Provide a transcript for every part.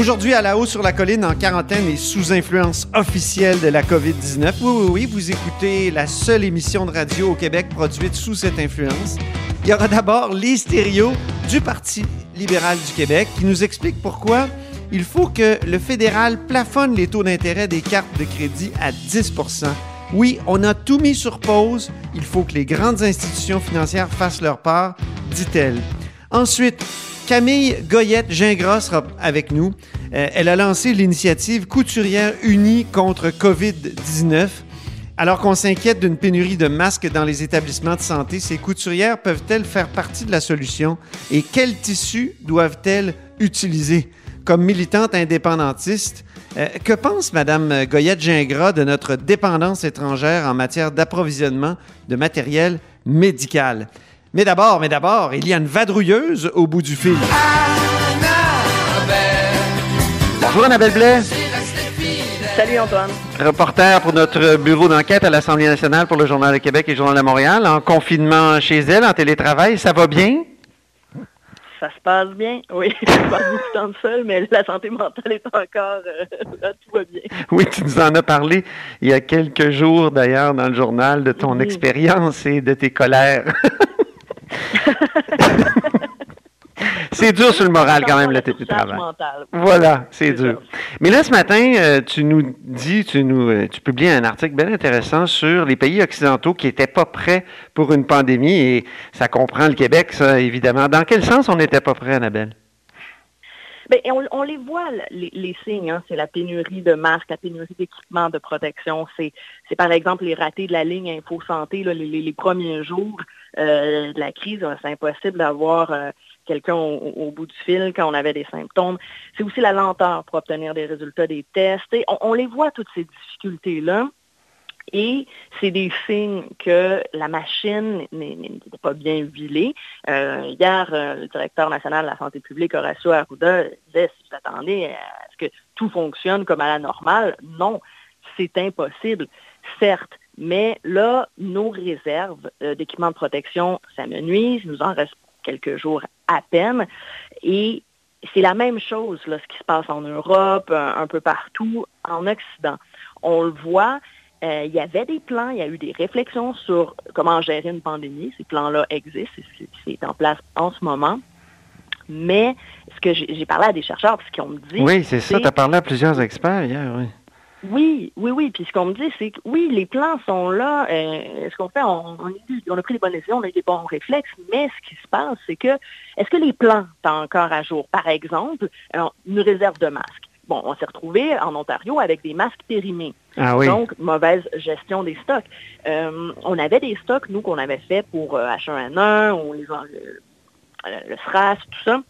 Aujourd'hui, à la haut sur la colline, en quarantaine et sous influence officielle de la COVID-19. Oui, oui, oui, vous écoutez la seule émission de radio au Québec produite sous cette influence. Il y aura d'abord les stéréos du Parti libéral du Québec qui nous explique pourquoi il faut que le fédéral plafonne les taux d'intérêt des cartes de crédit à 10% Oui, on a tout mis sur pause. Il faut que les grandes institutions financières fassent leur part, dit-elle. Ensuite, Camille Goyette-Gingras sera avec nous. Euh, elle a lancé l'initiative Couturière unie contre COVID-19. Alors qu'on s'inquiète d'une pénurie de masques dans les établissements de santé, ces couturières peuvent-elles faire partie de la solution? Et quels tissus doivent-elles utiliser? Comme militante indépendantiste, euh, que pense Mme Goyette-Gingras de notre dépendance étrangère en matière d'approvisionnement de matériel médical? Mais d'abord, mais d'abord, il y a une vadrouilleuse au bout du fil. Bonjour Annabelle Blais. Salut Antoine. Reporter pour notre bureau d'enquête à l'Assemblée nationale pour le Journal de Québec et le Journal de Montréal, en confinement chez elle, en télétravail, ça va bien? Ça se passe bien, oui. Je passe beaucoup de temps seul, mais la santé mentale est encore... Euh, là, tout va bien. Oui, tu nous en as parlé il y a quelques jours d'ailleurs dans le journal de ton expérience et de tes colères. c'est dur sur le moral quand même, le télétravail. Voilà, c'est dur. Mais là, ce matin, euh, tu nous dis, tu nous euh, tu publies un article bien intéressant sur les pays occidentaux qui n'étaient pas prêts pour une pandémie et ça comprend le Québec, ça, évidemment. Dans quel sens on n'était pas prêt, Annabelle? Bien, on, les voit, les, signes. Hein. C'est la pénurie de masques, la pénurie d'équipements de protection. C'est, par exemple les ratés de la ligne Info Santé les, premiers jours euh, de la crise. C'est impossible d'avoir quelqu'un au, bout du fil quand on avait des symptômes. C'est aussi la lenteur pour obtenir des résultats des tests. on, les voit, toutes ces difficultés-là. Et c'est des signes que la machine n'est pas bien huilée. Euh, hier, euh, le directeur national de la santé publique, Horacio Arruda, disait, si vous attendez à ce que tout fonctionne comme à la normale, non, c'est impossible, certes. Mais là, nos réserves euh, d'équipements de protection s'amenuisent. Nous en reste quelques jours à peine. Et c'est la même chose, là, ce qui se passe en Europe, un, peu partout, en Occident. On le voit, euh, il y avait des plans, il y a eu des réflexions sur comment gérer une pandémie. Ces plans-là existent, c'est en place en ce moment. Mais ce que j'ai parlé à des chercheurs, ce qu'ils ont dit... Oui, c'est ça, tu as parlé à plusieurs experts hier, oui. Oui, oui, oui. Puis ce qu'on me dit, c'est que oui, les plans sont là. Euh, ce qu'on fait, on, a pris les bonnes décisions, on a eu des bons réflexes, mais ce qui se passe, c'est que est-ce que les plans sont encore à jour? Par exemple, une réserve de masques. Bon, on s'est retrouvé en Ontario avec des masques périmés. Ah. Donc, mauvaise gestion des stocks. Euh, on avait des stocks, nous, qu'on avait fait pour H1N1 euh, les, le, le SRAS, tout ça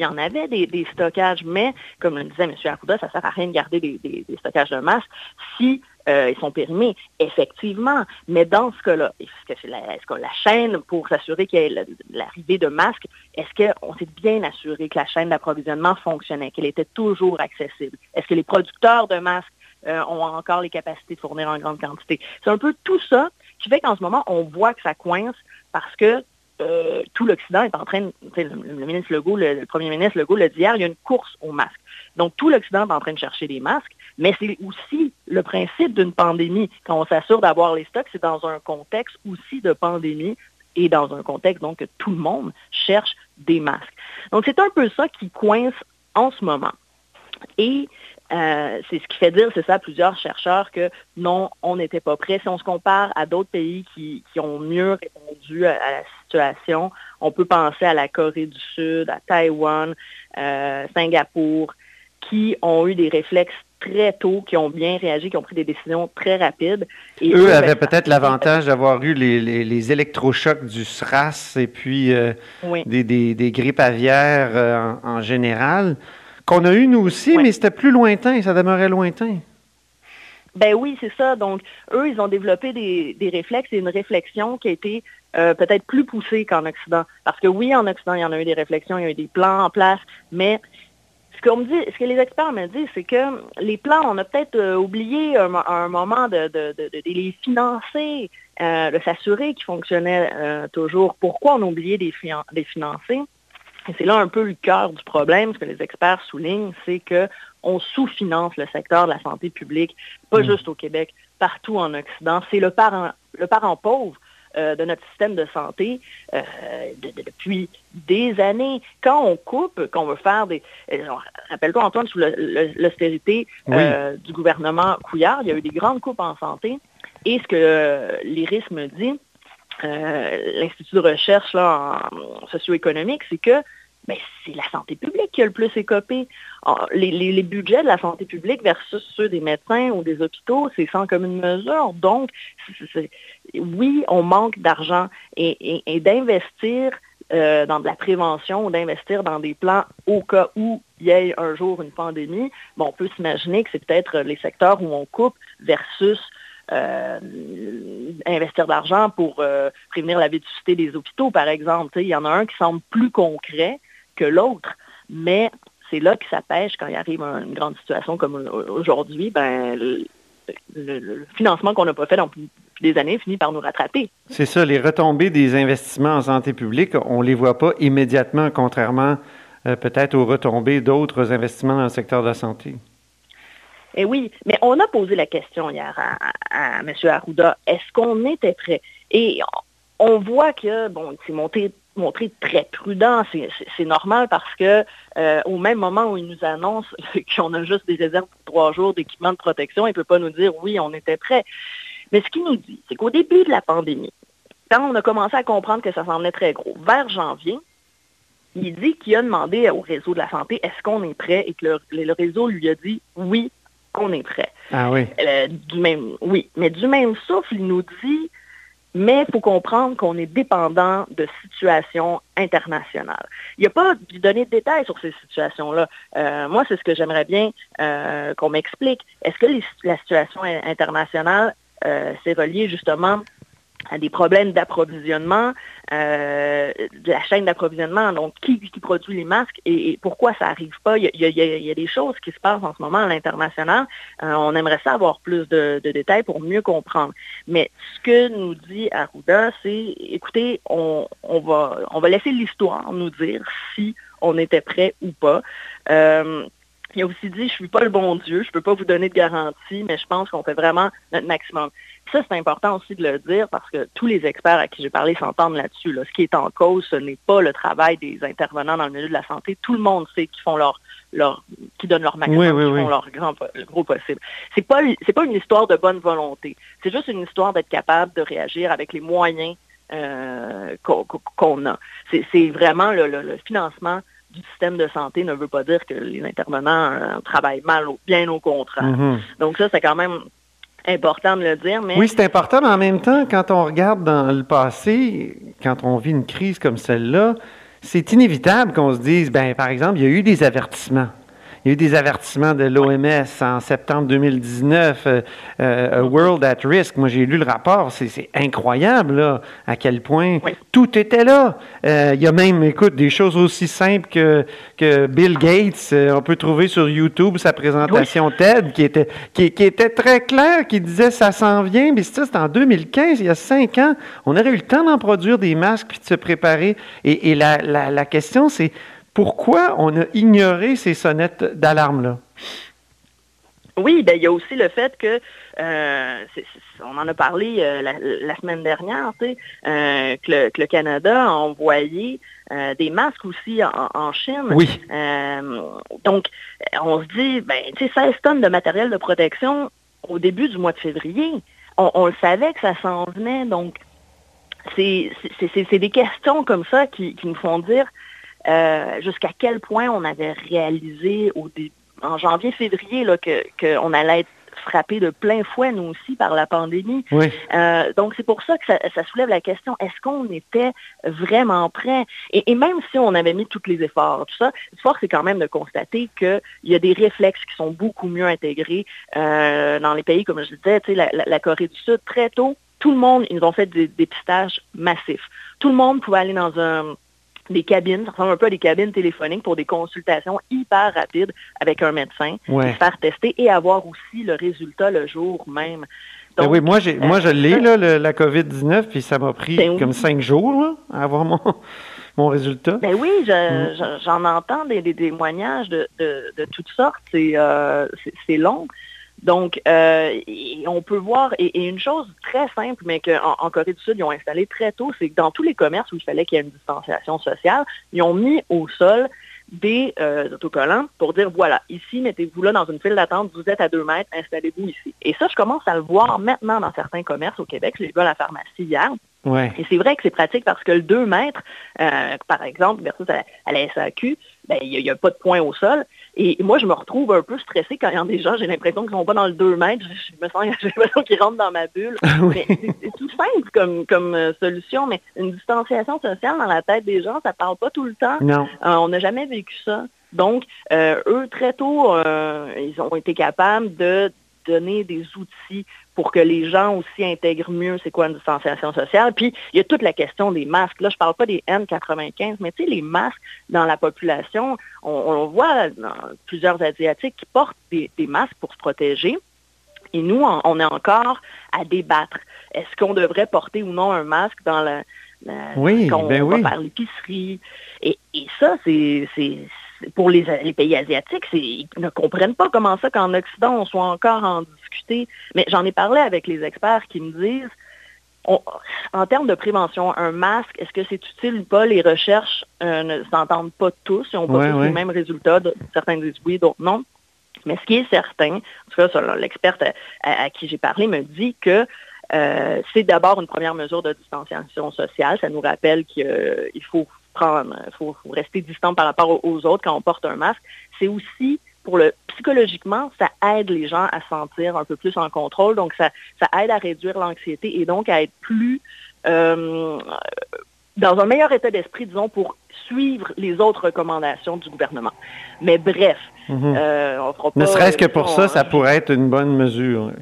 il y en avait des, stockages, mais comme le disait M. Arruda, ça ne sert à rien de garder des, stockages de masques si euh, ils sont périmés, effectivement. Mais dans ce cas-là, est-ce que, la, que la chaîne, pour s'assurer qu'il y ait l'arrivée de masques, est-ce qu'on s'est bien assuré que la chaîne d'approvisionnement fonctionnait, qu'elle était toujours accessible? Est-ce que les producteurs de masques euh, ont encore les capacités de fournir en grande quantité? C'est un peu tout ça qui fait qu'en ce moment, on voit que ça coince parce que euh, tout l'Occident est en train, de, le, ministre Legault, le, premier ministre Legault l'a dit hier, il y a une course aux masques. Donc tout l'Occident est en train de chercher des masques, mais c'est aussi le principe d'une pandémie. Quand on s'assure d'avoir les stocks, c'est dans un contexte aussi de pandémie et dans un contexte donc que tout le monde cherche des masques. Donc c'est un peu ça qui coince en ce moment. Et Euh, c'est ce qui fait dire, c'est ça, à plusieurs chercheurs que non, on n'était pas prêt. Si on se compare à d'autres pays qui, ont mieux répondu à, la situation, on peut penser à la Corée du Sud, à Taïwan, euh, Singapour, qui ont eu des réflexes très tôt, qui ont bien réagi, qui ont pris des décisions très rapides. Et eux, avaient ben, peut-être l'avantage d'avoir eu les, électrochocs du SRAS et puis euh, des, grippes aviaires en général. Qu'on a eu nous aussi, mais c'était plus lointain, ça demeurait lointain. Ben oui, c'est ça. Donc, eux, ils ont développé des, réflexes et une réflexion qui a été euh, peut-être plus poussée qu'en Occident. Parce que oui, en Occident, il y en a eu des réflexions, il y a eu des plans en place, mais ce, qu'on me dit, ce que les experts me disent, c'est que les plans, on a peut-être euh, oublié un, un, moment de, les financer, euh, de s'assurer qu'ils fonctionnaient toujours. Pourquoi on a oublié de les financer? C'est là un peu le cœur du problème, ce que les experts soulignent, c'est qu'on sous-finance le secteur de la santé publique, pas mm. juste au Québec, partout en Occident. C'est le parent, le parent pauvre euh, de notre système de santé euh, depuis des années. Quand on coupe, qu'on veut faire des... Euh, rappelle-toi, Antoine, sous l'austérité du gouvernement Couillard, il y a eu des grandes coupes en santé. Et ce que l'IRIS me dit, l'Institut de recherche là, en socio-économique, c'est que mais c'est la santé publique qui a le plus écopé. Ah, les, budgets de la santé publique versus ceux des médecins ou des hôpitaux, c'est sans commune mesure. Donc, oui, on manque d'argent et, d'investir euh, dans de la prévention ou d'investir dans des plans au cas où il y ait un jour une pandémie, on peut s'imaginer que c'est peut-être les secteurs où on coupe versus euh, investir de l'argent pour euh, prévenir la vétusté des hôpitaux, par exemple. Il y en a un qui semble plus concret, que l'autre, mais c'est là que ça pêche quand il arrive une grande situation comme aujourd'hui. Ben, le, financement qu'on n'a pas fait depuis des années finit par nous rattraper. C'est ça, les retombées des investissements en santé publique, on ne les voit pas immédiatement, contrairement euh, peut-être aux retombées d'autres investissements dans le secteur de la santé. Eh oui, mais on a posé la question hier à, à M. Arruda, est-ce qu'on était prêt? Et on voit que, bon, c'est monté montré très prudent. C'est normal parce que euh, au même moment où il nous annonce qu'on a juste des réserves pour trois jours d'équipement de protection, il ne peut pas nous dire oui, on était prêt. Mais ce qu'il nous dit, c'est qu'au début de la pandémie, quand on a commencé à comprendre que ça s'en très gros, vers janvier, il dit qu'il a demandé au réseau de la santé est-ce qu'on est prêt? Et que le, réseau lui a dit oui, qu'on est prêt. Ah oui. Euh, du même, oui, mais du même souffle, il nous dit mais il faut comprendre qu'on est dépendant de situations internationales. Il n'y a pas de donner de détails sur ces situations-là. Euh, moi, c'est ce que j'aimerais bien euh, qu'on m'explique. Est-ce que la situation internationale, euh, s'est reliée justement à des problèmes d'approvisionnement, euh, de la chaîne d'approvisionnement, donc qui, produit les masques et, pourquoi ça n'arrive pas? Il y, a, des choses qui se passent en ce moment à l'international. Euh, on aimerait ça avoir plus de, détails pour mieux comprendre. Mais ce que nous dit Arruda, c'est, écoutez, on, va, on va laisser l'histoire nous dire si on était prêt ou pas. Euh, il a aussi dit, je ne suis pas le bon Dieu, je ne peux pas vous donner de garantie, mais je pense qu'on fait vraiment notre maximum. Ça, c'est important aussi de le dire parce que tous les experts à qui j'ai parlé s'entendent là-dessus. Ce qui est en cause, ce n'est pas le travail des intervenants dans le milieu de la santé. Tout le monde sait qu'ils font leur, leur, qui donnent leur maximum, qu'ils font leur grand, le gros possible. C'est pas, c'est pas une histoire de bonne volonté. C'est juste une histoire d'être capable de réagir avec les moyens euh, qu'on, a. C'est, vraiment le, financement du système de santé ne veut pas dire que les intervenants euh, travaillent mal, bien au contraire. Mm-hmm. Donc ça, c'est quand même important de le dire. Mais... Oui, c'est important, mais en même temps, quand on regarde dans le passé, quand on vit une crise comme celle-là, c'est inévitable qu'on se dise, ben, par exemple, il y a eu des avertissements. Il y a eu des avertissements de l'OMS en septembre 2019, euh, euh, World at Risk. Moi, j'ai lu le rapport. C'est incroyable, là, à quel point tout était là. Euh, il y a même, écoute, des choses aussi simples que, que Bill Gates. on peut trouver sur YouTube sa présentation TED qui était, qui, était très claire, qui disait ça s'en vient. Mais ça, c'était en 2015, il y a cinq ans. On aurait eu le temps d'en produire des masques puis de se préparer. Et, la, la, la question, c'est pourquoi on a ignoré ces sonnettes d'alarme-là? Oui, ben, il y a aussi le fait que euh, on en a parlé la, semaine dernière, tu sais, que, le, Canada a envoyé des masques aussi en, Chine. Oui. donc, on se dit, ben, tu sais, 16 tonnes de matériel de protection au début du mois de février. On, le savait que ça s'en venait, donc c'est des questions comme ça qui, nous font dire jusqu'à quel point on avait réalisé au début en janvier-février qu'on allait être frappé de plein fouet, nous aussi, par la pandémie. Euh, donc, c'est pour ça que ça, soulève la question, est-ce qu'on était vraiment prêt? Et, même si on avait mis tous les efforts, tout ça, fort, c'est quand même de constater qu'il y a des réflexes qui sont beaucoup mieux intégrés euh, dans les pays, comme je disais, la, la, Corée du Sud, très tôt, tout le monde, ils nous ont fait des dépistages massifs. Tout le monde pouvait aller dans un des cabines, ça ressemble un peu à des cabines téléphoniques pour des consultations hyper rapides avec un médecin, faire tester et avoir aussi le résultat le jour même. Ben oui, moi, j'ai, moi je l'ai, la COVID-19, puis ça m'a pris ben comme cinq jours à avoir mon, mon résultat. Ben oui, mm. j'en entends des, témoignages de, toutes sortes. C'est, euh, c'est long. Donc, euh, on peut voir, et, une chose très simple, mais qu'en en Corée du Sud, ils ont installé très tôt, c'est que dans tous les commerces où il fallait qu'il y ait une distanciation sociale, ils ont mis au sol des euh, autocollants pour dire, voilà, ici, mettez-vous là dans une file d'attente, vous êtes à deux mètres, installez-vous ici. Et ça, je commence à le voir maintenant dans certains commerces au Québec. Je l'ai vu à la pharmacie hier. Et c'est vrai que c'est pratique parce que le 2 mètres, euh, par exemple, versus à, la SAQ, ben, il n'y a, pas de point au sol. Et moi, je me retrouve un peu stressée quand il y a des gens, j'ai l'impression qu'ils ne sont pas dans le 2 mètres. Je, me sens, j'ai l'impression qu'ils rentrent dans ma bulle. C'est tout simple comme, comme euh, solution, mais une distanciation sociale dans la tête des gens, ça ne parle pas tout le temps. Non. Euh, on n'a jamais vécu ça. Donc, eux, très tôt, ils ont été capables de donner des outils pour que les gens aussi intègrent mieux c'est quoi une distanciation sociale. Puis, il y a toute la question des masques. Là, je ne parle pas des N95, mais tu sais, les masques dans la population, on, voit dans plusieurs Asiatiques qui portent des, masques pour se protéger. Et nous, on, est encore à débattre. Est-ce qu'on devrait porter ou non un masque dans la, oui, quand on ben va par l'épicerie? Et, et ça, c'est pour les, pays asiatiques, ils ne comprennent pas comment ça qu'en Occident, on soit encore en Mais j'en ai parlé avec les experts qui me disent, en termes de prévention, un masque, est-ce que c'est utile ou pas? Les recherches euh, ne s'entendent pas tous, ils n'ont pas tous les mêmes résultats. Certains disent oui, d'autres non. Mais ce qui est certain, en tout cas, l'experte à, qui j'ai parlé me dit que euh, c'est d'abord une première mesure de distanciation sociale. Ça nous rappelle qu'il faut il faut, rester distant par rapport aux autres quand on porte un masque. C'est aussi pour le psychologiquement, ça aide les gens à se sentir un peu plus en contrôle. Donc, ça, ça aide à réduire l'anxiété et donc à être plus euh, dans un meilleur état d'esprit, disons, pour suivre les autres recommandations du gouvernement. Mais bref, euh, on fera pas... Ne serait-ce que pour ça, ça pourrait être une bonne mesure.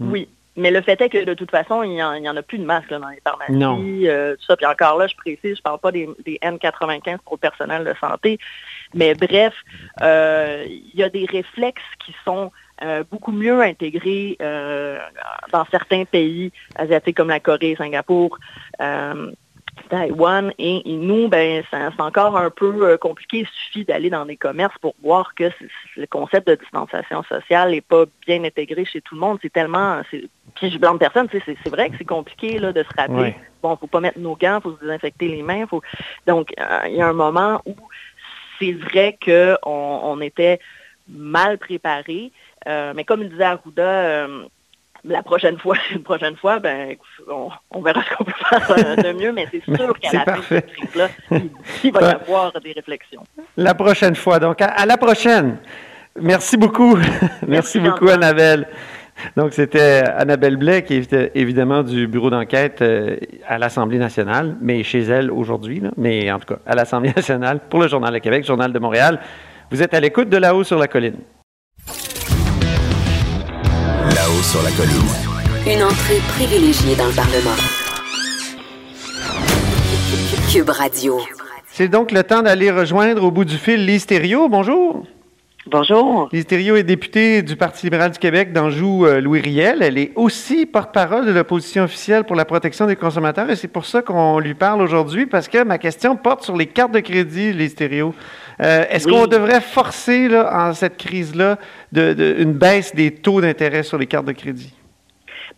Oui. Mais le fait est que de toute façon, il n'y en, a plus de masques dans les pharmacies, euh, tout ça. Puis encore là, je précise, je ne parle pas des, N95 pour le personnel de santé. Mais bref, euh, il y a des réflexes qui sont euh, beaucoup mieux intégrés dans certains pays asiatiques comme la Corée, Singapour. Taïwan et, nous, ben, c'est encore un peu compliqué. Il suffit d'aller dans des commerces pour voir que le concept de distanciation sociale n'est pas bien intégré chez tout le monde. C'est tellement, puis je blâme personne, c'est vrai que c'est compliqué là, de se rappeler. Bon, Bon, faut pas mettre nos gants, faut se désinfecter les mains. Faut... Donc, euh, il y a un moment où c'est vrai qu'on on était mal préparé. Euh, mais comme le disait Arruda, euh, la prochaine fois, une prochaine fois, ben, on, verra ce qu'on peut faire de mieux, mais c'est sûr qu'à la fin de cette crise-là, il, va y avoir des réflexions. La prochaine fois. Donc, à, la prochaine. Merci beaucoup. Merci, beaucoup, Annabelle. Donc, c'était Annabelle Blais, qui est évidemment du bureau d'enquête euh, à l'Assemblée nationale, mais chez elle aujourd'hui, mais en tout cas à l'Assemblée nationale pour le Journal de Québec, Journal de Montréal. Vous êtes à l'écoute de là-haut sur la colline. Là-haut sur la colline. Une entrée privilégiée dans le Parlement. Cube Radio. C'est donc le temps d'aller rejoindre au bout du fil Lise Bonjour. Bonjour. Lise est députée du Parti libéral du Québec d'Anjou-Louis euh, Riel. Elle est aussi porte-parole de l'opposition officielle pour la protection des consommateurs et c'est pour ça qu'on lui parle aujourd'hui parce que ma question porte sur les cartes de crédit, Lise euh, Est-ce qu'on devrait forcer, là, en cette crise-là, de, une baisse des taux d'intérêt sur les cartes de crédit?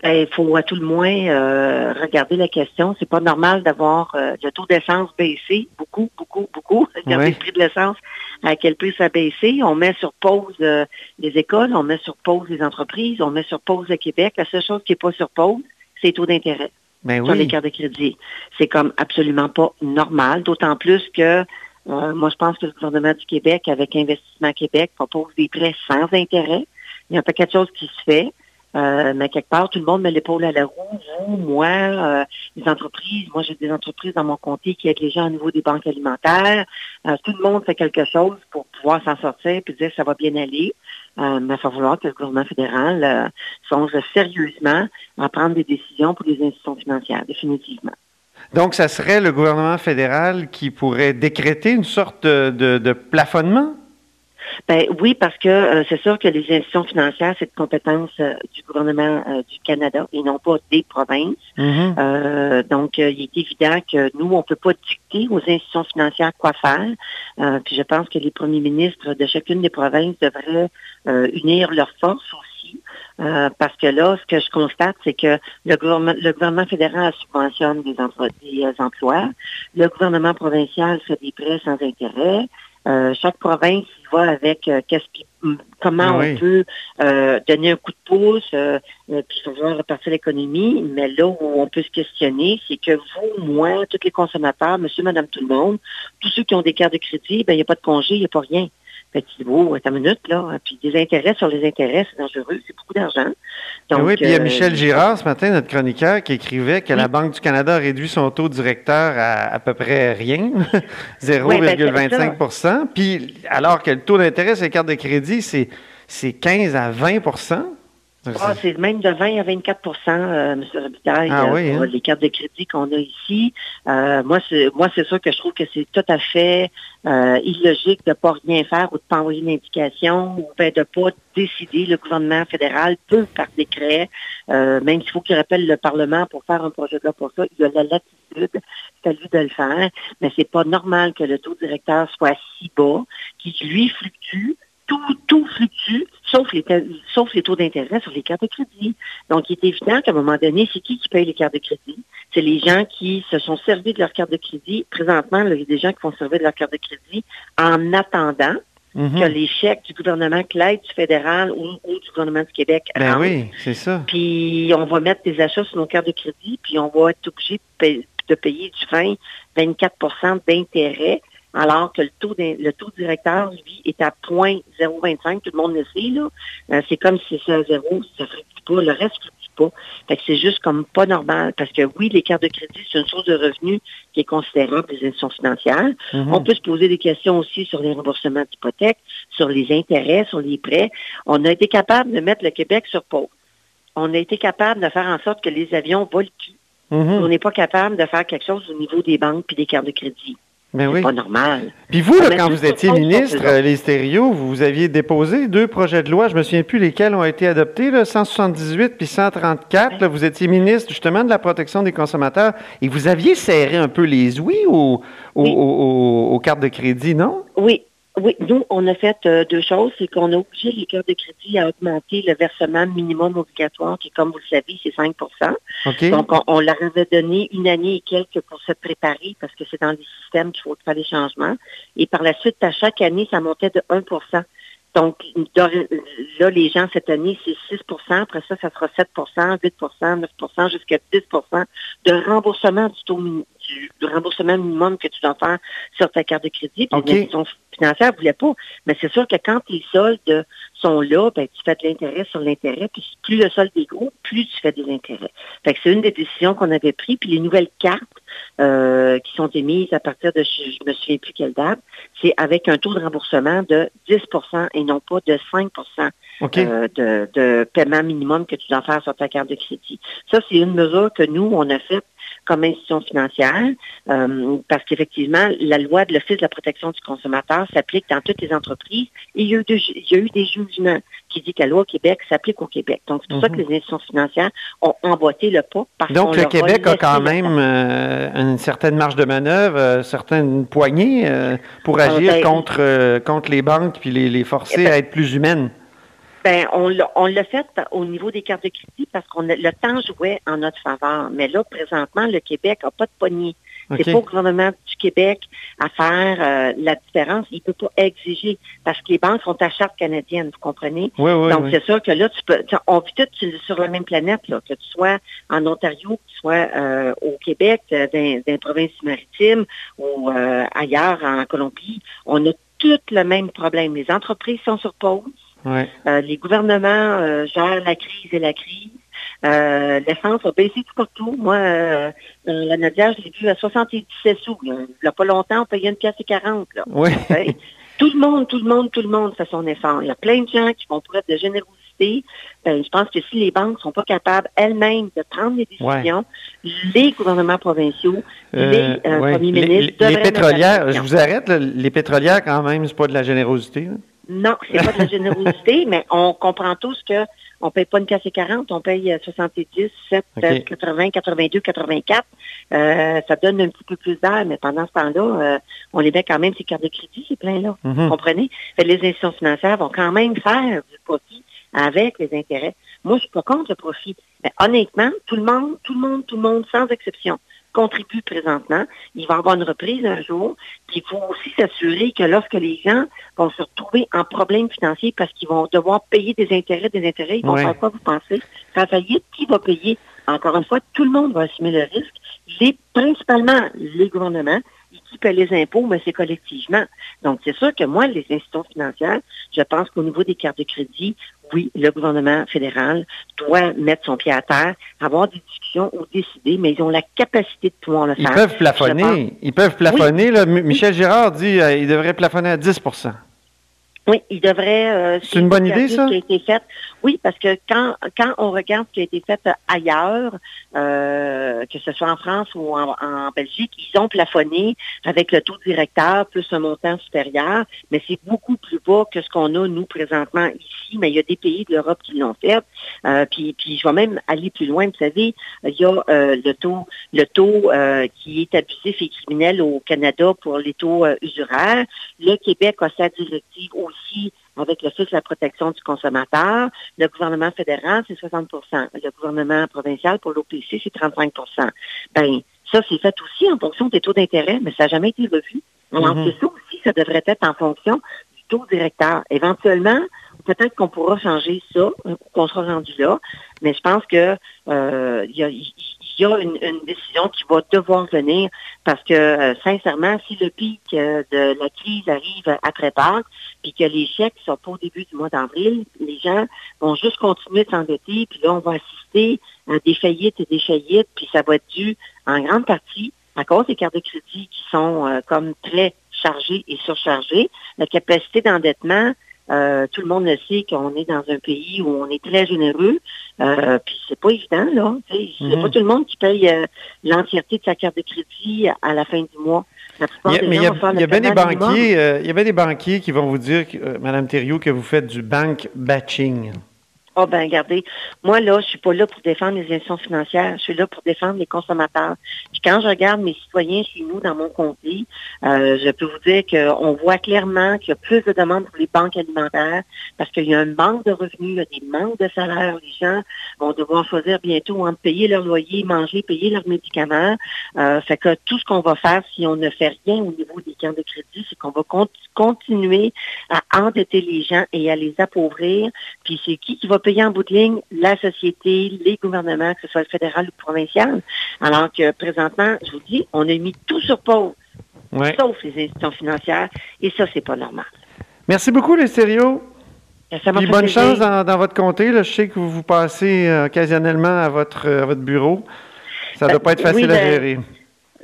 Ben, il faut à tout le moins euh, regarder la question. C'est pas normal d'avoir euh, le taux d'essence baissé beaucoup, beaucoup, beaucoup. Regardez le prix de l'essence, à quel prix ça a baissé. On met sur pause euh, les écoles, on met sur pause les entreprises, on met sur pause le Québec. La seule chose qui n'est pas sur pause, c'est les taux d'intérêt ben sur oui. les cartes de crédit. C'est comme absolument pas normal, d'autant plus que moi, je pense que le gouvernement du Québec, avec Investissement Québec, propose des prêts sans intérêt. Il y a un paquet de qui se fait. Euh, mais quelque part, tout le monde met l'épaule à la roue. Vous, moi, euh, les entreprises. Moi, j'ai des entreprises dans mon comté qui aident les gens au niveau des banques alimentaires. Euh, tout le monde fait quelque chose pour pouvoir s'en sortir puis dire que ça va bien aller. mais il va falloir que le gouvernement fédéral songe sérieusement à prendre des décisions pour les institutions financières, définitivement. Donc, ça serait le gouvernement fédéral qui pourrait décréter une sorte de, de, de plafonnement? Ben oui, parce que euh, c'est sûr que les institutions financières, c'est de compétence euh, du gouvernement euh, du Canada et non pas des provinces. Mm-hmm. donc, il est évident que nous, on ne peut pas dicter aux institutions financières quoi faire. puis je pense que les premiers ministres de chacune des provinces devraient unir leurs forces aussi. Parce que là, ce que je constate, c'est que le gouvernement, le gouvernement fédéral subventionne des, des emplois, le gouvernement provincial fait des prêts sans intérêt, euh, chaque province y va avec euh, qu'est-ce qui, comment oui. on peut euh, donner un coup de pouce, puis pouvoir repartir l'économie. Mais là où on peut se questionner, c'est que vous, moi, tous les consommateurs, monsieur, madame, tout le monde, tous ceux qui ont des cartes de crédit, ben il n'y a pas de congé, il n'y a pas rien. Oh, attends une minute, là. Puis des intérêts sur les intérêts, c'est dangereux, c'est beaucoup d'argent. Donc, oui, puis il y a Michel Girard ce matin, notre chroniqueur, qui écrivait que oui. la Banque du Canada a réduit son taux directeur à à peu près rien, 0,25 ben, Puis alors que le taux d'intérêt sur les cartes de crédit, c'est 15 à 20 ah, c'est même de 20 à 24 euh, M. Robitaille, ah, oui, pour hein? les cartes de crédit qu'on a ici. Euh, moi, c'est moi, c'est sûr que je trouve que c'est tout à fait euh, illogique de ne pas rien faire ou de pas envoyer une indication ou ben, de ne pas décider. Le gouvernement fédéral peut, par décret, euh, même s'il faut qu'il rappelle le Parlement pour faire un projet de loi pour ça, il a la latitude, c'est à lui de le faire, mais c'est pas normal que le taux directeur soit si bas, qui lui fluctue tout, tout fluctue, sauf les, sauf les taux d'intérêt sur les cartes de crédit. Donc, il est évident qu'à un moment donné, c'est qui qui paye les cartes de crédit? C'est les gens qui se sont servis de leur carte de crédit. Présentement, là, il y a des gens qui font servir de leur carte de crédit en attendant Mm -hmm. que les chèques du gouvernement, que l'aide du fédéral ou, ou, du gouvernement du Québec Ben oui, c'est ça. Puis on va mettre des achats sur nos cartes de crédit, puis on va être obligé de payer, de payer du 20, 24 d'intérêt alors que le taux, le taux directeur, lui, est à 0,025, tout le monde le sait, là. Euh, c'est comme si c'est à zéro, ça ne fluctue pas, le reste ne fluctue pas. Fait que c'est juste comme pas normal, parce que oui, les cartes de crédit, c'est une source de revenus qui est considérable des institutions financières. -hmm. On peut se poser des questions aussi sur les remboursements d'hypothèques, sur les intérêts, sur les prêts. On a été capable de mettre le Québec sur pause. On a été capable de faire en sorte que les avions volent plus. -hmm. On n'est pas capable de faire quelque chose au niveau des banques puis des cartes de crédit. C'est oui. pas normal. Puis vous, là, quand vous étiez ministre, euh, les stéréos, vous aviez déposé deux projets de loi, je me souviens plus lesquels ont été adoptés, là, 178 puis 134. Là, vous étiez ministre justement de la protection des consommateurs et vous aviez serré un peu les ouïes aux, aux, Oui. aux cartes de crédit, non? Oui, oui. Nous, on a fait euh, deux choses. C'est qu'on a obligé les cartes de crédit à augmenter le versement minimum obligatoire, qui, comme vous le savez, c'est 5 OK? Donc, on, on leur avait donné une année et quelques pour se préparer parce que c'est dans les systèmes qu'il faut faire des changements. Et par la suite, à chaque année, ça montait de 1% Donc, là, les gens, cette année, c'est 6% Après ça, ça sera 7% 8% 9% jusqu'à 10% de remboursement du taux du, du remboursement minimum que tu dois faire sur ta carte de crédit. Puis OK. les institutions financières ne voulaient pas. Mais c'est sûr que quand tes soldes sont là, ben, tu fais de l'intérêt sur l'intérêt. Puis plus le solde est gros, plus tu fais des intérêts. Fait que c'est une des décisions qu'on avait prises. Puis les nouvelles cartes euh, qui sont émises à partir de, je je me souviens plus quelle date, c'est avec un taux de remboursement de 10% et non pas de 5 OK. euh, de, de paiement minimum que tu dois faire sur ta carte de crédit. Ça, c'est une mesure que nous, on a faite comme institution financière, euh, parce qu'effectivement, la loi de l'Office de la protection du consommateur s'applique dans toutes les entreprises et il y a eu, de- il y a eu des jugements qui disent que la loi au Québec s'applique au Québec. Donc, c'est pour ça Mhm. que les institutions financières ont emboîté le pas. Parce Donc, le Québec a quand même euh, une certaine marge de manœuvre, euh, certaines poignées euh, pour Ah, agir ben, contre, contre les banques puis les, les forcer Eh ben- à être plus humaines. Ben, on l'a on l'a fait au niveau des cartes de crédit parce qu'on a- le temps jouait en notre faveur. Mais là, présentement, le Québec n'a pas de poignée. OK. C'est pas au gouvernement du Québec à faire euh, la différence. Il peut pas exiger parce que les banques sont à charte canadienne, vous comprenez? Oui, oui, Donc, oui. c'est sûr que là, tu peux, tu- on vit tous sur, la même planète, là, que tu sois en Ontario, que tu sois euh, au Québec, euh, dans, dans les provinces maritimes ou euh, ailleurs en Colombie. On a tous le même problème. Les entreprises sont sur pause. Ouais. Euh, les gouvernements euh, gèrent la crise et la crise. Euh, L'essence a baissé tout partout. Moi, euh, dans la Nadia, je l'ai vu à 77 sous. là. Il n'y a pas longtemps, on payait une pièce et 40. Là. Oui. Hey, tout le monde, tout le monde, tout le monde fait son effort. Il y a plein de gens qui font preuve de générosité. Ben, je pense que si les banques sont pas capables elles-mêmes de prendre les décisions, les gouvernements provinciaux, Euh, les premiers ministres les, les pétrolières, je vous arrête, là, les pétrolières, quand même, c'est pas de la générosité. là. Non, c'est pas de la générosité, mais on comprend tous que on paye pas une casse et 40, on paye euh, 70, 7, OK. euh, 80, 82, 84. Euh, ça donne un petit peu plus d'air, mais pendant ce temps-là, euh, on les met quand même ces cartes de crédit, ces pleins-là. Mhm. Vous comprenez? Fait, les institutions financières vont quand même faire du profit avec les intérêts. Moi, je suis pas contre le profit. Mais honnêtement, tout le monde, tout le monde, tout le monde, sans exception, contribue présentement. Il va y avoir une reprise un jour. Puis il faut aussi s'assurer que lorsque les gens vont se retrouver en problème financier parce qu'ils vont devoir payer des intérêts, des intérêts, ils vont Ouais. faire quoi, vous pensez? Faire faillite, qui va payer? Encore une fois, tout le monde va assumer le risque. Les, principalement les gouvernements, et qui paient les impôts, mais c'est collectivement. Donc, c'est sûr que moi, les institutions financières, je pense qu'au niveau des cartes de crédit, oui, le gouvernement fédéral doit mettre son pied à terre, avoir des discussions ou décider, mais ils ont la capacité de pouvoir le Ils faire. peuvent Je plafonner. Ils peuvent plafonner. là. Michel Girard dit euh, il devrait plafonner à 10% Oui, il devrait. euh, C'est une bonne idée, ça? qui a été fait. Oui, parce que quand quand on regarde ce qui a été fait ailleurs, euh, que ce soit en France ou en, Belgique, ils ont plafonné avec le taux directeur plus un montant supérieur, mais c'est beaucoup plus bas que ce qu'on a nous présentement ici. Mais il y a des pays de l'Europe qui l'ont fait. Euh, puis puis je vais même aller plus loin. Vous savez, il y a euh, le taux le taux euh, qui est abusif et criminel au Canada pour les taux euh, usuraires. Le Québec a sa directive aussi avec le fisc de la protection du consommateur. Le gouvernement fédéral, c'est 60% Le gouvernement provincial, pour l'OPC, c'est 35% Ben, ça, c'est fait aussi en fonction des taux d'intérêt, mais ça n'a jamais été revu. Alors, c'est ça aussi, ça devrait être en fonction du taux directeur. Éventuellement, peut-être qu'on pourra changer ça, euh, qu'on sera rendu là, mais je pense que euh, il y a, il y a une, une décision qui va devoir venir parce que, euh, sincèrement, si le pic euh, de la crise arrive après Pâques, puis que les chèques sont pas au début du mois d'avril, les gens vont juste continuer de s'endetter, puis là, on va assister à des faillites et des faillites, puis ça va être dû en grande partie à cause des cartes de crédit qui sont euh, comme très chargées et surchargées. La capacité d'endettement, euh, tout le monde le sait qu'on est dans un pays où on est très généreux, euh, puis c'est pas évident, là. C'est Mhm. pas tout le monde qui paye euh, l'entièreté de sa carte de crédit à la fin du mois. Il y a- des mais il gens y a, vont faire il y a bien des banquiers, euh, il y a bien des banquiers qui vont vous dire, euh, Madame Thériault, que vous faites du bank batching. Ah ben regardez, moi là, je suis pas là pour défendre les institutions financières, je suis là pour défendre les consommateurs. Puis quand je regarde mes citoyens chez nous dans mon comté, euh, je peux vous dire qu'on voit clairement qu'il y a plus de demandes pour les banques alimentaires parce qu'il y a un manque de revenus, il y a des manques de salaire. Les gens vont devoir choisir bientôt entre payer leur loyer, manger, payer leurs médicaments. Euh, fait que tout ce qu'on va faire si on ne fait rien au niveau des cartes de crédit, c'est qu'on va con- continuer à endetter les gens et à les appauvrir. Puis c'est qui qui va payer en bout de ligne? La société, les gouvernements, que ce soit le fédéral ou le provincial. Alors que présentement, je vous dis, on a mis tout sur pause, Ouais. sauf les institutions financières, et ça, c'est pas normal. Merci beaucoup, les sérieux. Ça Puis fait bonne plaisir. chance dans, dans votre comté. là. Je sais que vous vous passez euh, occasionnellement à votre, euh, à votre bureau. Ça ne doit Ben, pas être oui, facile à ben, gérer.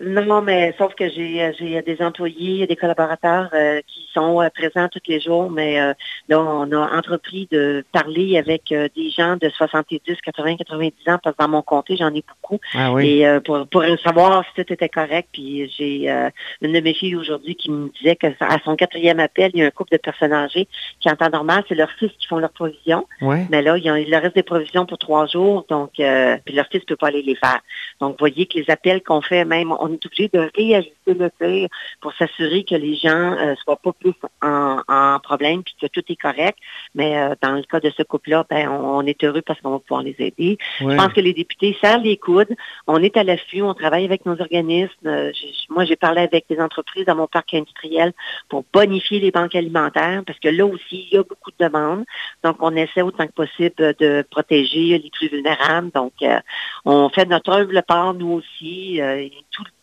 Non, mais sauf que j'ai euh, j'ai des employés, des collaborateurs euh, qui sont euh, présents tous les jours, mais euh, là, on a entrepris de parler avec euh, des gens de 70, 80, 90 ans, parce que dans mon comté, j'en ai beaucoup. Ah oui. Et euh, pour, pour savoir si tout était correct, puis j'ai euh, une de mes filles aujourd'hui qui me disait que à son quatrième appel, il y a un couple de personnes âgées qui, en temps normal, c'est leurs fils qui font leurs provisions. Mais là, il, y a- il leur reste des provisions pour trois jours, donc euh, puis leur fils ne peut pas aller les faire. Donc, vous voyez que les appels qu'on fait, même, on on est obligé de réajuster le tir pour s'assurer que les gens ne soient pas plus en, problème puis que tout est correct. Mais dans le cas de ce couple-là, ben, on, est heureux parce qu'on va pouvoir les aider. Je pense que les députés serrent les coudes. On est à l'affût, on travaille avec nos organismes. moi, j'ai parlé avec des entreprises dans mon parc industriel pour bonifier les banques alimentaires parce que là aussi, il y a beaucoup de demandes. Donc, on essaie autant que possible de protéger les plus vulnérables. Donc, euh, on fait notre œuvre part, nous aussi. Euh,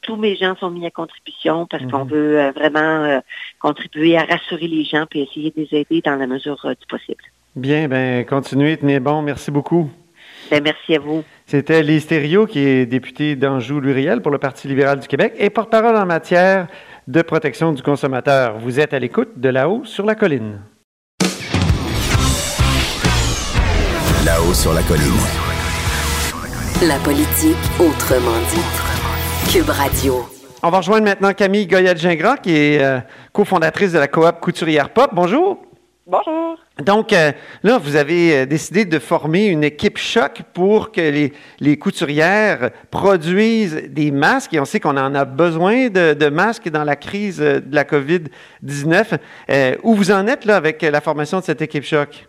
tous mes gens sont mis à contribution parce qu'on mhm. veut euh, vraiment contribuer à rassurer les gens et essayer de les aider dans la mesure du possible. Bien, ben continuez, tenez bon. Merci beaucoup. Ben, merci à vous. C'était Lise Thériault, qui est députée d'Anjou-Luriel pour le Parti libéral du Québec et porte-parole en matière de protection du consommateur. Vous êtes à l'écoute de là-haut sur la colline. Là-haut sur la colline. La politique autrement dit. Cube Radio. On va rejoindre maintenant Camille Goyette-Gingras, qui est euh, cofondatrice de la coop Couturière Pop. Bonjour. Bonjour. Donc, euh, là, vous avez euh, décidé de former une équipe choc pour que les, les, couturières produisent des masques. Et on sait qu'on en a besoin de, de, masques dans la crise de la COVID-19. où vous en êtes là avec la formation de cette équipe choc?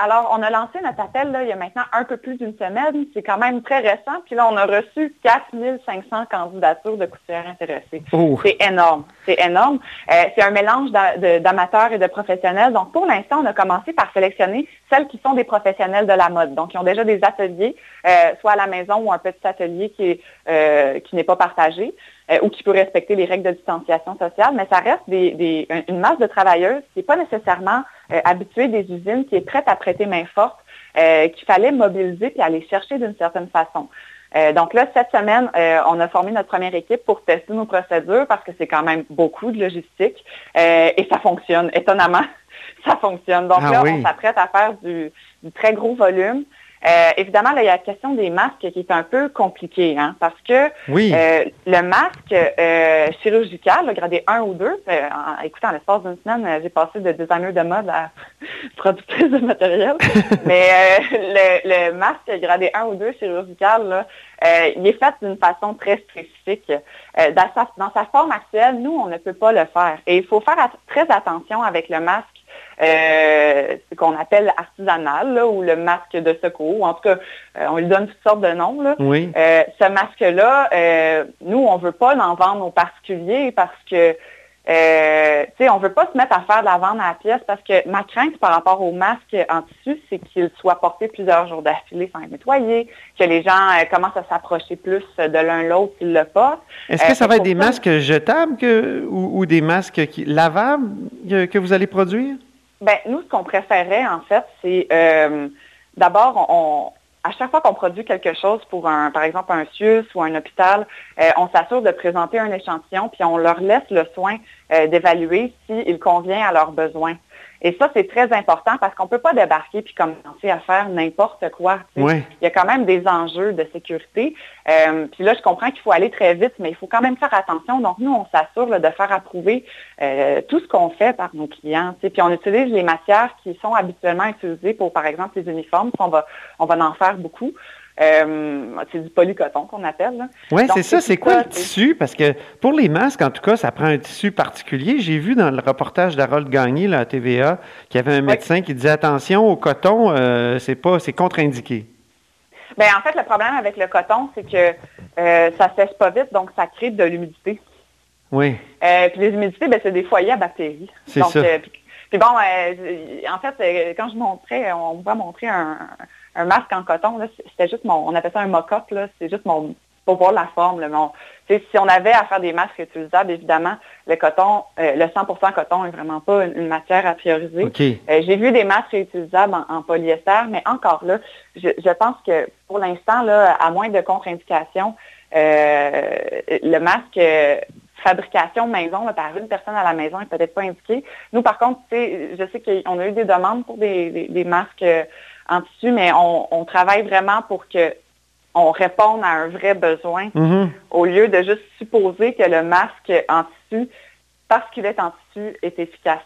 Alors, on a lancé notre appel là, il y a maintenant un peu plus d'une semaine. C'est quand même très récent. Puis là, on a reçu 4500 candidatures de couturières intéressées. Oh. C'est énorme. C'est énorme. Euh, c'est un mélange d'amateurs et de professionnels. Donc, pour l'instant, on a commencé par sélectionner celles qui sont des professionnels de la mode. Donc, ils ont déjà des ateliers, euh, soit à la maison ou un petit atelier qui euh, qui n'est pas partagé. Ou qui peut respecter les règles de distanciation sociale, mais ça reste des, une masse de travailleuses qui n'est pas nécessairement euh, habitué des usines qui est prête à prêter main forte, euh, qu'il fallait mobiliser puis aller chercher d'une certaine façon. Euh, donc là, cette semaine, on a formé notre première équipe pour tester nos procédures parce que c'est quand même beaucoup de logistique et ça fonctionne. Étonnamment, ça fonctionne. Donc ah là, on s'apprête à faire du, très gros volume. Euh, évidemment, là, il y a la question des masques qui est un peu compliquée, hein, parce que euh, le masque euh, chirurgical, le gradé 1 ou 2, en, écoutez, en l'espace d'une semaine, j'ai passé de designer de mode à productrice de matériel, mais le, masque gradé 1 ou 2 chirurgical, là, il est fait d'une façon très spécifique. Dans sa, dans, sa, forme actuelle, nous, on ne peut pas le faire. Et il faut faire très attention avec le masque euh, ce qu'on appelle artisanal ou le masque de secours. En tout cas, euh, on lui donne toutes sortes de noms. Là. Oui. Euh, ce masque-là, nous, on ne veut pas l'en vendre aux particuliers parce que euh, on ne veut pas se mettre à faire de la vente à la pièce parce que ma crainte par rapport au masque en tissu, c'est qu'il soit porté plusieurs jours d'affilée sans être nettoyé, que les gens commencent à s'approcher plus de l'un l'autre s'ils le portent. Est-ce que ça va être des masques jetables ou, des masques lavables que vous allez produire? Ben, nous, ce qu'on préférait, en fait, c'est euh, d'abord, on, à chaque fois qu'on produit quelque chose pour un, par exemple, un CIUS ou un hôpital, euh, on s'assure de présenter un échantillon, puis on leur laisse le soin euh, d'évaluer s'il convient à leurs besoins. Et ça, c'est très important parce qu'on ne peut pas débarquer puis commencer à faire n'importe quoi. Il y a quand même des enjeux de sécurité. Euh, puis là, je comprends qu'il faut aller très vite, mais il faut quand même faire attention. Donc, nous, on s'assure de faire approuver euh, tout ce qu'on fait par nos clients. Puis on utilise les matières qui sont habituellement utilisées pour, par exemple, les uniformes. On va, on va en faire beaucoup. Euh, c'est du polycoton qu'on appelle. Oui, c'est ça. C'est quoi le tissu? Parce que pour les masques, en tout cas, ça prend un tissu particulier. J'ai vu dans le reportage d'Harold Gagné, là, à TVA, qu'il y avait un médecin qui disait attention au coton, euh, c'est pas, c'est contre-indiqué. Bien, en fait, le problème avec le coton, c'est que euh, ça sèche pas vite, donc ça crée de l'humidité. Oui. Euh, puis les humidités, ben, c'est des foyers à bactéries. C'est ça. puis, bon, en fait, quand je montrais, on va montrer un, un masque en coton, c'était juste mon, on appelle ça un mock-up, c'est juste mon, pour voir la forme. si on avait à faire des masques réutilisables, évidemment, le coton, euh, le 100% coton n'est vraiment pas une, matière à prioriser. Euh, j'ai vu des masques réutilisables en, polyester, mais encore là, je, pense que pour l'instant, là, à moins de contre-indication, euh, le masque fabrication maison par une personne à la maison n'est peut-être pas indiqué. Nous, par contre, je sais qu'on a eu des demandes pour des masques en tissu, mais on, travaille vraiment pour que on réponde à un vrai besoin mm-hmm. au lieu de juste supposer que le masque en tissu, parce qu'il est en tissu, est efficace.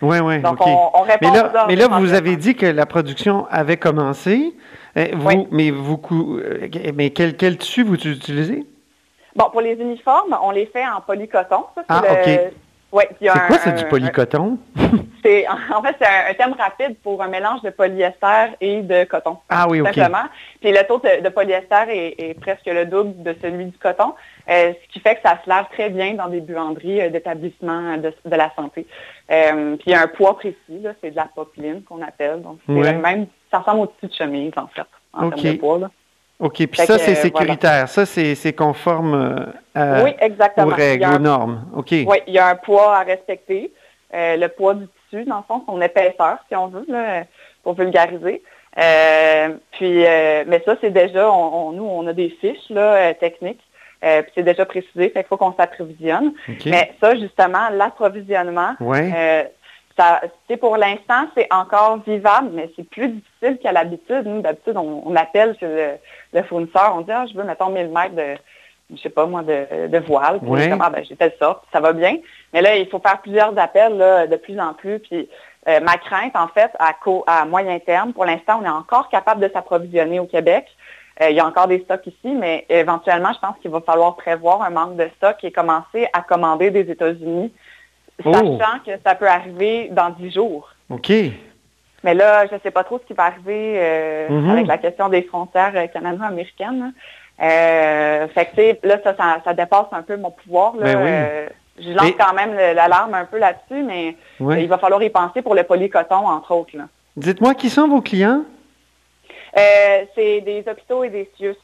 Oui, oui. Donc, on, répond mais là, mais là vous avez dit que la production avait commencé. Eh, vous, Mais, vous, euh, mais quel, quel tissu vous utilisez? Bon, pour les uniformes, on les fait en polycoton. Ça, ah, OK. Ouais, c'est quoi, c'est du polycoton? c'est en fait c'est un, terme rapide pour un mélange de polyester et de coton. Ah oui, ok. Simplement. Puis le taux de, polyester est, presque le double de celui du coton, euh, ce qui fait que ça se lave très bien dans des buanderies euh, d'établissements de, la santé. Euh, puis il y a un poids précis, c'est de la popeline qu'on appelle. Donc c'est même, ça ressemble au dessus de chemise en fait, en termes de poids. Là. OK. Puis ça, c'est sécuritaire. Ça, c'est conforme euh, oui, exactement. aux règles, aux normes. OK. Oui, il y a un poids à respecter. Euh, le poids du tissu, dans le fond, son épaisseur, si on veut, là, pour vulgariser. Euh, puis, mais ça, c'est déjà, on, nous, on a des fiches là, techniques. puis c'est déjà précisé, fait qu'il faut qu'on s'approvisionne. Mais ça, justement, l'approvisionnement, ouais pour l'instant, c'est encore vivable, mais c'est plus difficile qu'à l'habitude. Nous, d'habitude, on, appelle le, fournisseur, on dit, ah, je veux, mettons, 1000 mètres de, je sais pas moi, de, voile. Puis ah, ben, j'ai fait ça, ça va bien. Mais là, il faut faire plusieurs appels là, de plus en plus. Puis euh, ma crainte, en fait, à, à moyen terme, pour l'instant, on est encore capable de s'approvisionner au Québec. Euh, il y a encore des stocks ici, mais éventuellement, je pense qu'il va falloir prévoir un manque de stock et commencer à commander des États-Unis Oh. sachant que ça peut arriver dans dix jours. OK. Mais là, je ne sais pas trop ce qui va arriver euh, mhm. avec la question des frontières canado-américaines. Euh, fait que, là, ça, ça, dépasse un peu mon pouvoir. Là. Ben je lance quand même l'alarme un peu là-dessus, mais il va falloir y penser pour le polycoton, entre autres. Dites-moi, qui sont vos clients? c'est des hôpitaux et des CIUS.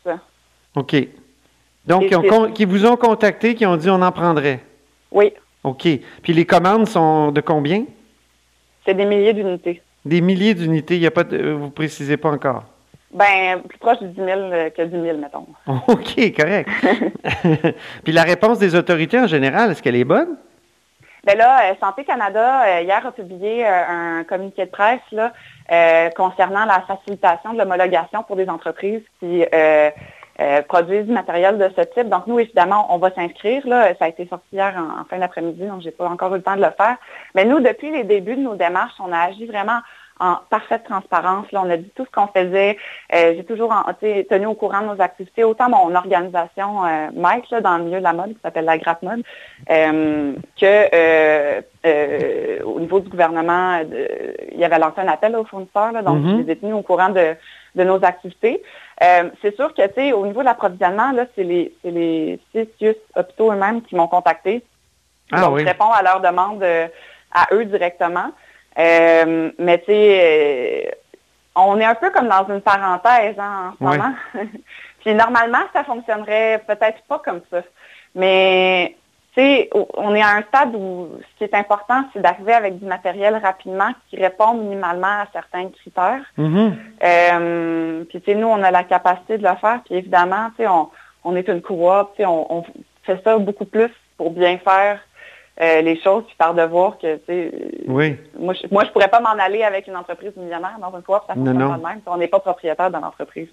OK. Donc, qui vous ont contacté, qui ont dit on en prendrait? Oui. OK. Puis les commandes sont de combien? C'est des milliers d'unités. Des milliers d'unités, il y a pas de, vous précisez pas encore? Ben, plus proche de 10 000 que 10 000, mettons. OK, correct. Puis la réponse des autorités en général, est-ce qu'elle est bonne? Bien là, euh, Santé Canada, euh, hier, a publié euh, un communiqué de presse là, concernant la facilitation de l'homologation pour des entreprises qui euh, produisent du matériel de ce type. Donc, nous, évidemment, on va s'inscrire. Là. Ça a été sorti hier en, fin d'après-midi, donc j'ai pas encore eu le temps de le faire. Mais nous, depuis les débuts de nos démarches, on a agi vraiment en parfaite transparence. Là, on a dit tout ce qu'on faisait. Euh, j'ai toujours tenu au courant de nos activités, autant mon organisation euh, Mike là, dans le milieu de la mode, qui s'appelle la Grappe Mode, euh, que au niveau du gouvernement, il y avait lancé un appel aux fournisseurs. Là, donc, mm-hmm. j'ai tenu au courant de, de nos activités. C'est sûr que, tu sais, au niveau de l'approvisionnement, c'est les, les six hôpitaux eux-mêmes qui m'ont contacté. Ah, Donc, je réponds à leur demande euh, à eux directement. Euh, mais, tu sais, on est un peu comme dans une parenthèse hein, en ce moment. Puis, normalement, ça fonctionnerait peut-être pas comme ça. Mais on est à un stade où ce qui est important, c'est d'arriver avec du matériel rapidement qui répond minimalement à certains critères. Mm-hmm. Euh, puis, nous, on a la capacité de le faire. Puis, évidemment, on, on est une coop, on, on fait ça beaucoup plus pour bien faire euh, les choses, puis par devoir que, oui. moi, je, moi, je pourrais pas m'en aller avec une entreprise millionnaire dans un coop, ça fonctionne pas de même. On n'est pas propriétaire de l'entreprise.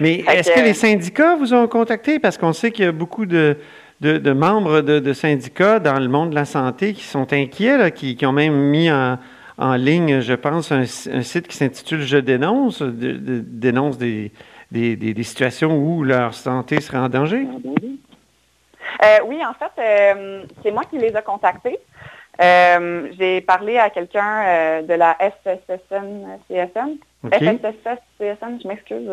Mais est-ce que les syndicats vous ont contacté? Parce qu'on sait qu'il y a beaucoup de, de, membres de, syndicats dans le monde de la santé qui sont inquiets, qui, ont même mis en, ligne, je pense, un, site qui s'intitule Je dénonce, dénonce des, des, situations où leur santé serait en danger. Euh, oui, en fait, euh, c'est moi qui les ai contactés. Euh, j'ai parlé à quelqu'un de la SSSN-CSN, FSSS-CSN, je m'excuse.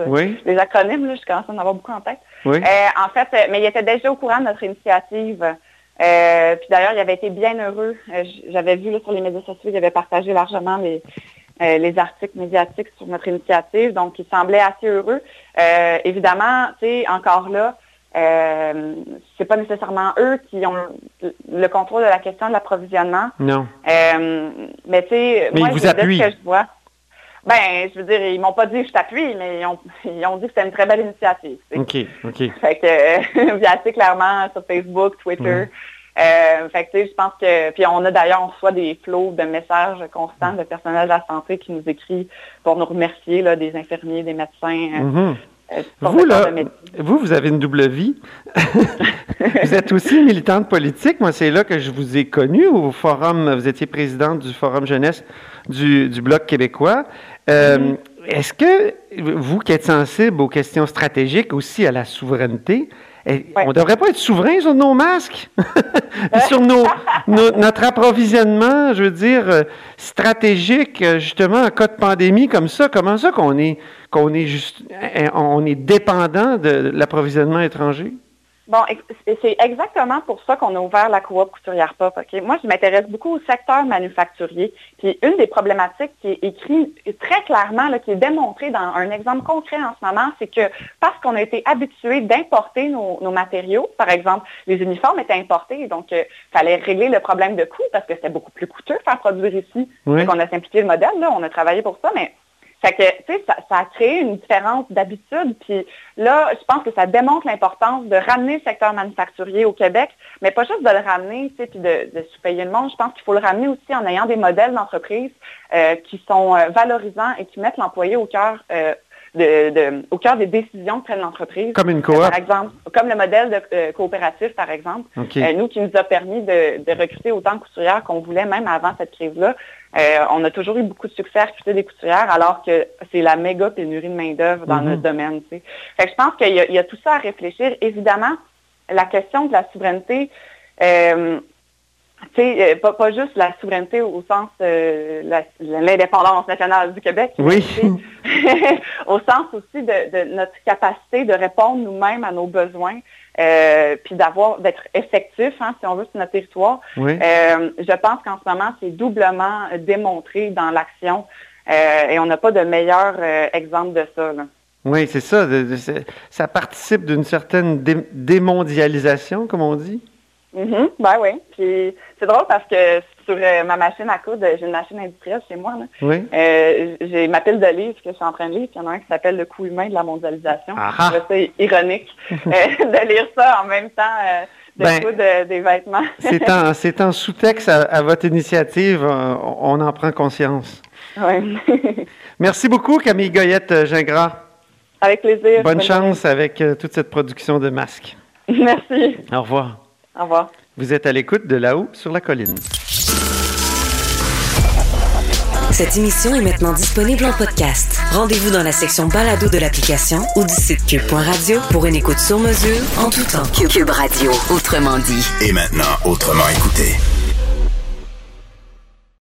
Les acronymes, là, je commence à en avoir beaucoup en tête. Euh, en fait, mais il était déjà au courant de notre initiative. Puis d'ailleurs, il avait été bien heureux. J'avais vu là, sur les médias sociaux, il avait partagé largement les, les articles médiatiques sur notre initiative. Donc, il semblait assez heureux. évidemment, tu sais, encore là, euh, c'est pas nécessairement eux qui ont le contrôle de la question de l'approvisionnement. Non. mais tu sais, moi, je ce que je vois. Ben, je veux dire, ils m'ont pas dit je t'appuie, mais ils ont, ils ont dit que c'était une très belle initiative. OK, OK. Fait que, via assez clairement sur Facebook, Twitter. Euh, fait que, tu sais, je pense que, puis on a d'ailleurs, on reçoit des flots de messages constants de personnel de la santé qui nous écrit pour nous remercier, là, des infirmiers, des médecins. Euh, mm-hmm. Euh, vous, là, vous, vous avez une double vie. vous êtes aussi militante politique. Moi, c'est là que je vous ai connu au forum. Vous étiez présidente du Forum jeunesse du, du Bloc québécois. Euh, mm-hmm. Est-ce que vous qui êtes sensible aux questions stratégiques, aussi à la souveraineté, Eh, on ne devrait pas être souverain sur nos masques, sur nos, notre approvisionnement, je veux dire, euh, stratégique, justement, en cas de pandémie comme ça. Comment ça qu'on est, qu'on est, juste, eh, on est dépendant de l'approvisionnement étranger? Bon, c'est exactement pour ça qu'on a ouvert la coop couturière pop. Moi, je m'intéresse beaucoup au secteur manufacturier. Puis une des problématiques qui est écrite très clairement, qui est démontrée dans un exemple concret en ce moment, c'est que parce qu'on a été habitué d'importer nos, matériaux, par exemple, les uniformes étaient importés, donc il euh, fallait régler le problème de coût parce que c'était beaucoup plus coûteux de faire produire ici. Donc on a simplifié le modèle, là, on a travaillé pour ça, mais fait que, tu sais, ça, a créé une différence d'habitude. Puis là, je pense que ça démontre l'importance de ramener le secteur manufacturier au Québec, mais pas juste de le ramener, tu sais, puis de, de sous-payer le monde. Je pense qu'il faut le ramener aussi en ayant des modèles d'entreprise euh, qui sont euh, valorisants et qui mettent l'employé au cœur. Euh, de, au cœur des décisions que prenne l'entreprise. Comme une coop. par exemple, comme le modèle de coopératif, par exemple. nous, qui nous a permis de, de recruter autant de couturières qu'on voulait, même avant cette crise-là. Euh, on a toujours eu beaucoup de succès à recruter des couturières, alors que c'est la méga pénurie de main-d'œuvre dans notre domaine. Fait je pense qu'il y, a tout ça à réfléchir. Évidemment, la question de la souveraineté, euh, euh pas, pas, juste la souveraineté au sens de l'indépendance nationale du Québec, oui. au sens aussi de, notre capacité de répondre nous-mêmes à nos besoins, euh, puis d'avoir d'être effectif, hein, si on veut, sur notre territoire. Euh, je pense qu'en ce moment, c'est doublement démontré dans l'action euh, et on n'a pas de meilleur exemple de ça. Oui, c'est ça. ça participe d'une certaine démondialisation, comme on dit? Mm Ben oui. Puis c'est drôle parce que sur euh, ma machine à coudre, j'ai une machine industrielle chez moi. Là. Oui. Euh, j'ai ma pile de livres que je suis en train de lire. Puis il y en a un qui s'appelle Le coût humain de la mondialisation. C'est ironique euh, de lire ça en même temps de ben, coudre des vêtements. c'est en, sous-texte à, votre initiative. On, en prend conscience. Oui. Merci beaucoup, Camille Goyette-Gingras. Avec plaisir. Bonne, chance avec toute cette production de masques. Merci. Au revoir. Au revoir. Vous êtes à l'écoute de là-haut sur la colline. Cette émission est maintenant disponible en podcast. Rendez-vous dans la section balado de l'application ou du site cube.radio pour une écoute sur mesure en tout temps. Cube Radio, autrement dit. Et maintenant, autrement écouté.